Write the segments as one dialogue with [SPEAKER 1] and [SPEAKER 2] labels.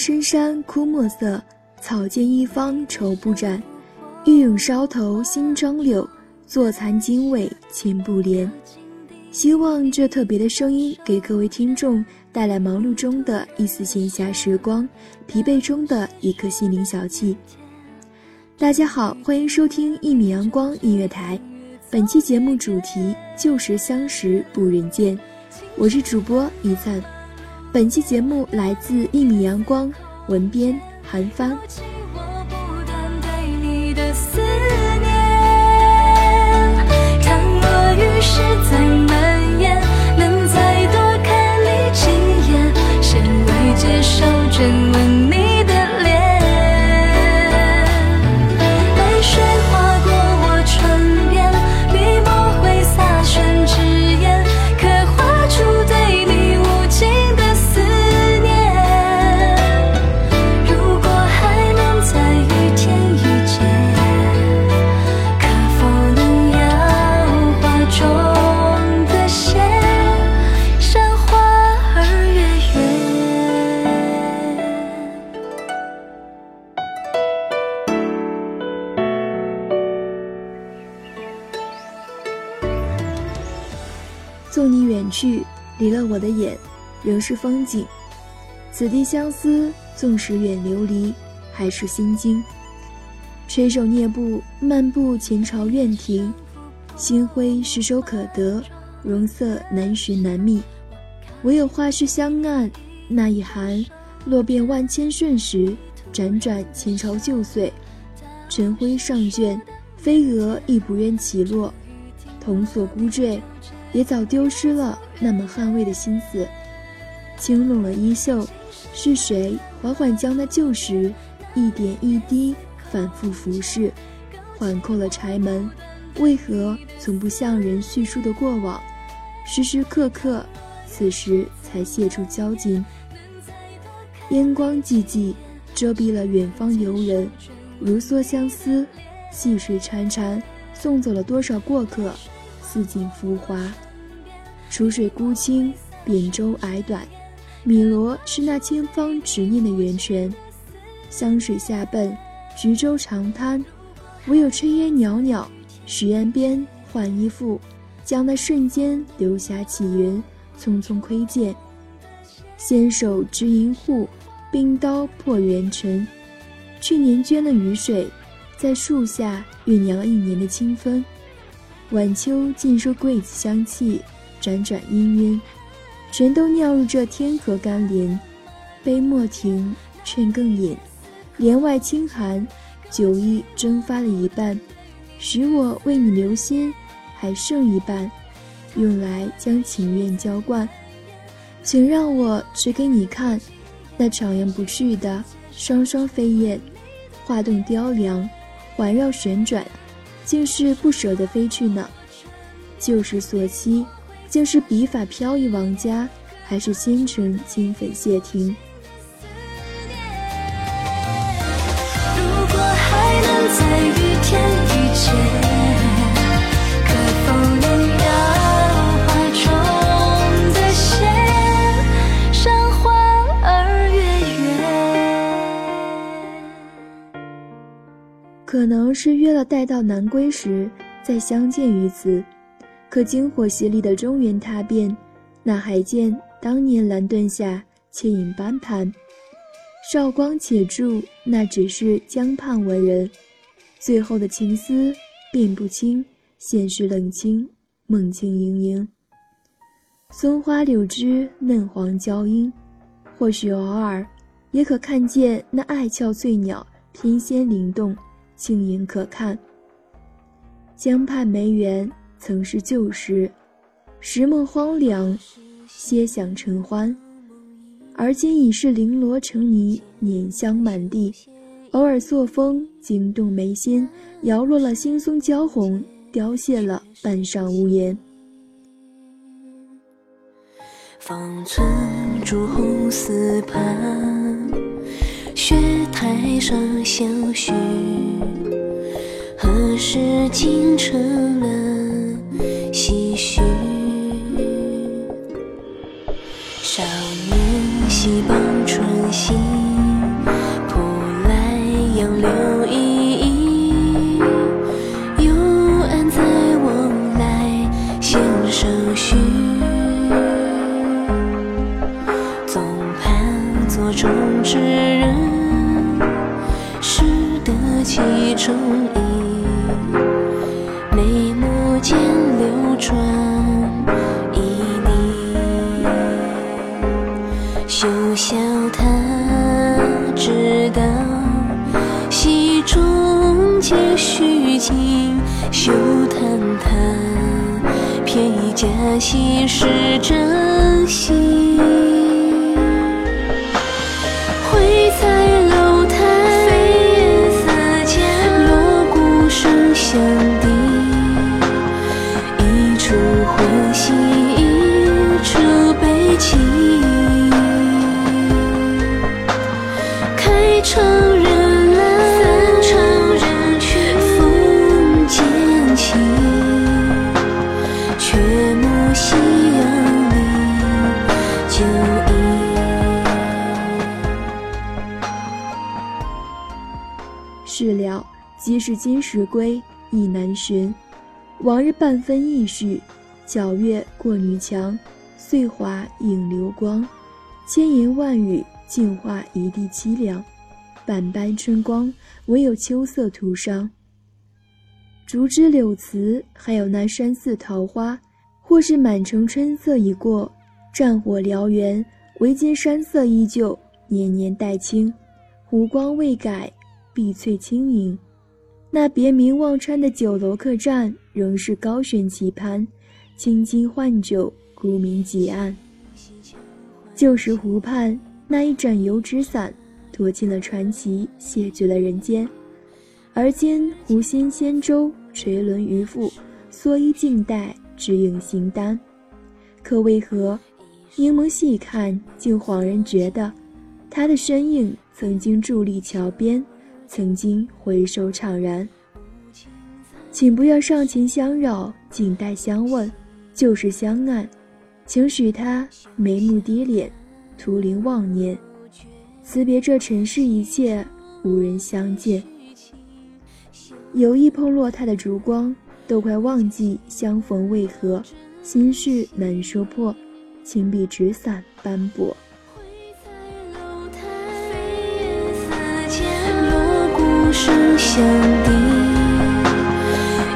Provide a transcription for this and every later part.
[SPEAKER 1] 深山枯墨色，草间一方愁不展。玉永梢头新妆柳，坐残经纬千步莲。希望这特别的声音给各位听众带来忙碌中的一丝闲暇时光，疲惫中的一颗心灵小憩。大家好，欢迎收听一米阳光音乐台，本期节目主题旧时相识不忍见，我是主播一灿。本期节目来自一米阳光，文编韩帆。纵你远去，离了我的眼，仍是风景。此地相思，纵使远流离，还是心惊。垂手蹑步，漫步前朝院庭，星辉失手可得，容色难寻难觅。唯有画室香岸，那一寒，落遍万千瞬时，辗转前朝旧岁。晨辉上卷，飞蛾亦不愿起落，童锁孤坠。也早丢失了那么捍卫的心思，轻拢了衣袖，是谁缓缓将那旧时一点一滴反复俯视，缓扣了柴门？为何从不向人叙述的过往，时时刻刻，此时才泄出交金？烟光寂寂，遮蔽了远方游人，如梭相思，细水潺潺，送走了多少过客？似锦浮华，楚水孤清，扁舟矮短，汨罗是那千方执念的源泉。湘水下奔，橘洲长滩，唯有炊烟袅袅，石岸边换衣服，将那瞬间流霞起云，匆匆窥见。纤手执银户，冰刀破元尘。去年捐了雨水，在树下酝酿了一年的清风。晚秋尽收桂子香气，辗转氤氲，全都酿入这天河甘霖。杯莫停，劝更饮，帘外清寒，酒意蒸发了一半，许我为你留心，还剩一半，用来将情愿浇灌。请让我指给你看，那徜徉不去的双双飞燕，画动雕梁，环绕旋转，竟是不舍得飞去呢。旧时所期，竟是笔法飘逸王家，还是星辰金粉谢
[SPEAKER 2] 庭？可能
[SPEAKER 1] 是约了待到南归时再相见于此。可经火洗礼的中原踏遍，哪还见当年蓝盾下倩影斑盘？韶光且驻，那只是江畔文人。最后的情思辨不清，现实冷清，梦境盈盈。松花柳枝嫩黄娇莺，或许偶尔也可看见那爱俏翠鸟翩跹灵动，轻盈可看。江畔梅园。曾是旧时，时梦荒凉，歇想承欢。而今已是绫罗成泥，碾香满地。偶尔朔风惊动眉心，摇落了青松娇红，凋谢了半上屋檐。
[SPEAKER 2] 方寸朱红丝盘，雪台上相许，何时竟成了？就笑他知道戏中皆虚情，休叹他偏以假戏是真心。事了
[SPEAKER 1] 即是今时归，亦难寻。往日半分意绪，皎月过女墙，碎华映流光。千言万语，尽化一地凄凉。百般春光，唯有秋色徒伤。竹枝柳词，还有那山寺桃花，或是满城春色已过，战火燎原，唯见山色依旧，年年带青，湖光未改，碧翠轻盈。那别名忘川的酒楼客栈，仍是高悬棋盘，青金换酒，孤明几暗。旧时湖畔那一盏油纸伞，托尽了传奇，谢绝了人间。而今湖心仙舟垂纶渔父，蓑衣静待，只影形单。可为何柠檬细看，竟恍然觉得，他的身影曾经伫立桥边。曾经回首怅然，请不要上前相扰，静待相问。就是相爱，请许他眉目低敛，徒临忘念。辞别这尘世一切，无人相见。有意碰落他的烛光，都快忘记相逢为何，心事难说破，情比纸伞斑驳。
[SPEAKER 2] 声相抵，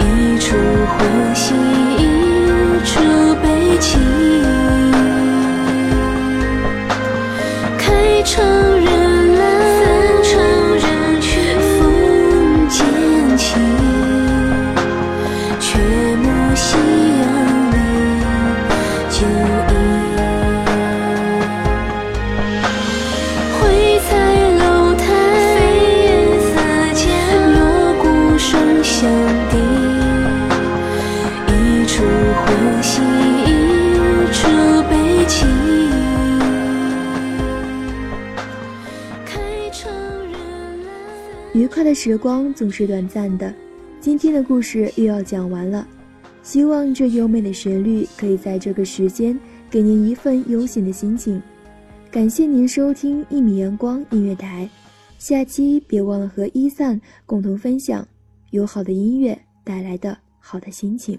[SPEAKER 2] 一处欢喜，一处悲戚。开窗人来，翻人去，风渐起，却无心。
[SPEAKER 1] 愉。快的时光总是短暂的，今天的故事又要讲完了。希望这优美的旋律可以在这个时间给您一份悠闲的心情。感谢您收听一米阳光音乐台，下期别忘了和伊散共同分享有好的音乐带来的好的心情。